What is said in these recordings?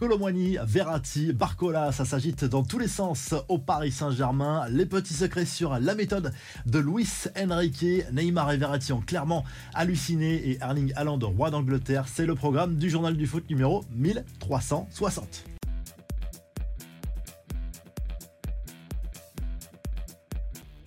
Colomboigny, Verratti, Barcola, ça s'agite dans tous les sens au Paris Saint-Germain. Les petits secrets sur la méthode de Luis Enrique, Neymar et Verratti ont clairement halluciné et Erling Haaland, roi d'Angleterre, c'est le programme du journal du foot numéro 1360.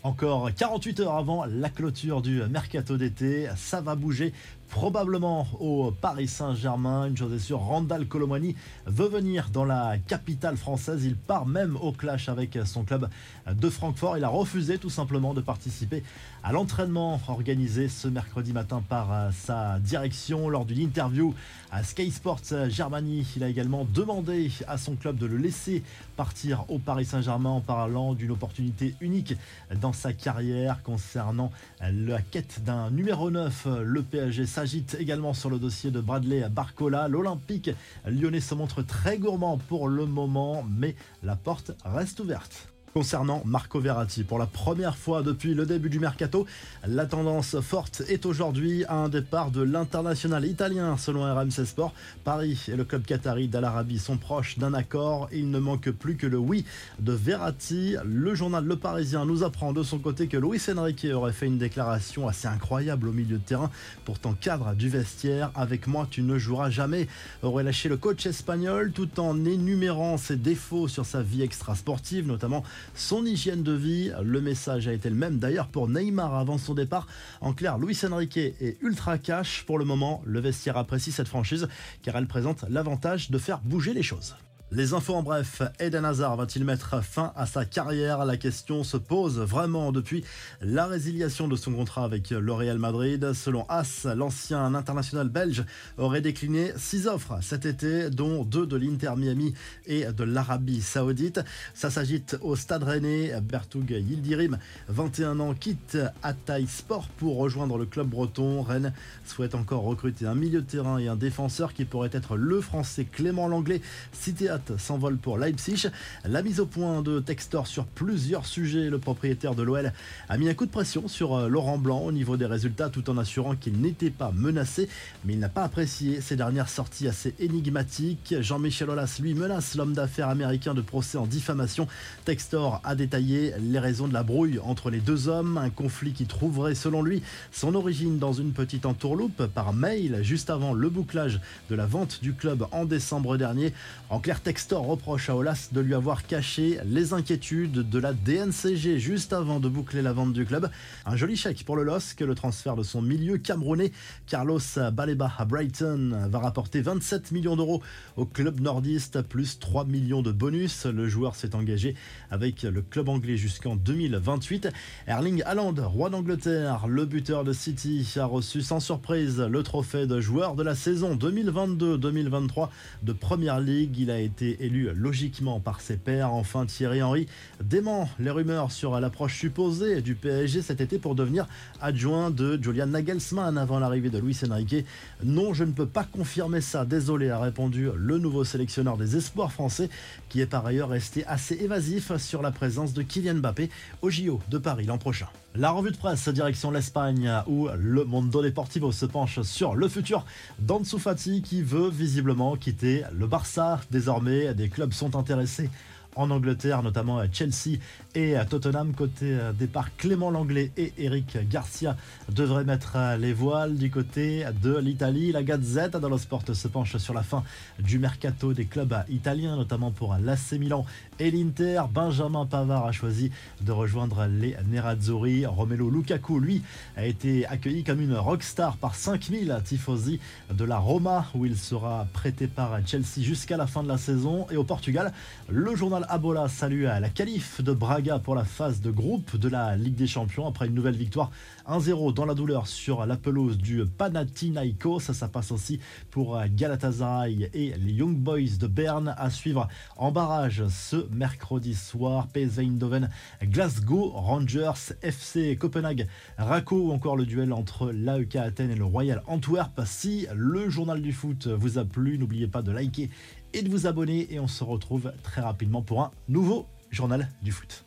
Encore 48 heures avant la clôture du mercato d'été, ça va bouger probablement au Paris Saint-Germain. Une chose est sûre, Randall Colomani veut venir dans la capitale française. Il part même au clash avec son club de Francfort. Il a refusé tout simplement de participer à l'entraînement organisé ce mercredi matin par sa direction lors d'une interview à Sky Sports Germany. Il a également demandé à son club de le laisser partir au Paris Saint-Germain en parlant d'une opportunité unique dans sa carrière concernant la quête d'un numéro 9. Le PSG s'agite également sur le dossier de Bradley Barcola. L'Olympique lyonnais se montre très gourmand pour le moment, mais la porte reste ouverte. Concernant Marco Verratti, pour la première fois depuis le début du mercato, la tendance forte est aujourd'hui à un départ de l'international italien selon RMC Sport. Paris et le club qatari d'Al Arabi sont proches d'un accord il ne manque plus que le oui de Verratti. Le journal Le Parisien nous apprend de son côté que Luis Enrique aurait fait une déclaration assez incroyable au milieu de terrain, pourtant cadre du vestiaire. Avec moi, tu ne joueras jamais, aurait lâché le coach espagnol tout en énumérant ses défauts sur sa vie extra-sportive, notamment son hygiène de vie. Le message a été le même d'ailleurs pour Neymar avant son départ. En clair, Luis Enrique est ultra cash. Pour le moment, le vestiaire apprécie cette franchise car elle présente l'avantage de faire bouger les choses. Les infos en bref, Eden Hazard va-t-il mettre fin à sa carrière? La question se pose vraiment depuis la résiliation de son contrat avec le Real Madrid. Selon As, l'ancien international belge aurait décliné six offres cet été, dont deux de l'Inter Miami et de l'Arabie Saoudite. Ça s'agite au Stade Rennais. Bertoug Yildirim, 21 ans, quitte Ataï Sport pour rejoindre le club breton. Rennes souhaite encore recruter un milieu de terrain et un défenseur qui pourrait être le français Clément Langlais, cité à s'envole pour Leipzig. La mise au point de Textor sur plusieurs sujets. Le propriétaire de l'OL a mis un coup de pression sur euh, Laurent Blanc au niveau des résultats tout en assurant qu'il n'était pas menacé. Mais il n'a pas apprécié ces dernières sorties assez énigmatiques. Jean-Michel Aulas, lui, menace l'homme d'affaires américain de procès en diffamation. Textor a détaillé les raisons de la brouille entre les deux hommes. Un conflit qui trouverait, selon lui, son origine dans une petite entourloupe par mail juste avant le bouclage de la vente du club en décembre dernier. En clair, Textor reproche à Olas de lui avoir caché les inquiétudes de la DNCG juste avant de boucler la vente du club. Un joli chèque pour le LOSC, le transfert de son milieu camerounais Carlos Baleba à Brighton va rapporter 27 millions d'euros au club nordiste, plus 3 millions de bonus. Le joueur s'est engagé avec le club anglais jusqu'en 2028. Erling Haaland, roi d'Angleterre, le buteur de City, a reçu sans surprise le trophée de joueur de la saison 2022-2023 de Première League. Il a été élu logiquement par ses pairs. Enfin, Thierry Henry dément les rumeurs sur l'approche supposée du PSG cet été pour devenir adjoint de Julian Nagelsmann avant l'arrivée de Luis Enrique. Non, je ne peux pas confirmer ça, désolé, a répondu le nouveau sélectionneur des espoirs français, qui est par ailleurs resté assez évasif sur la présence de Kylian Mbappé au JO de Paris l'an prochain. La revue de presse direction l'Espagne où le Mondo Deportivo se penche sur le futur d'Ansu Fati qui veut visiblement quitter le Barça désormais des clubs sont intéressés en Angleterre, notamment à Chelsea et à Tottenham. Côté euh, départ, Clément Langlais et Eric Garcia devraient mettre euh, les voiles du côté de l'Italie. La Gazette dello Sport se penche sur la fin du mercato des clubs italiens, notamment pour l'AC Milan et l'Inter. Benjamin Pavard a choisi de rejoindre les Nerazzurri. Romelo Lukaku, lui, a été accueilli comme une rockstar par 5000 tifosi de la Roma, où il sera prêté par Chelsea jusqu'à la fin de la saison. Et au Portugal, le journal Abola salue à la qualif de Braga pour la phase de groupe de la Ligue des Champions après une nouvelle victoire 1-0 dans la douleur sur la du Panathinaikos. Ça, ça passe aussi pour Galatasaray et les Young Boys de Berne à suivre en barrage ce mercredi soir. PSV Glasgow Rangers, FC Copenhague, Rako ou encore le duel entre l'AEK Athènes et le Royal Antwerp. Si le journal du foot vous a plu, n'oubliez pas de liker et de vous abonner et on se retrouve très rapidement pour un nouveau journal du foot.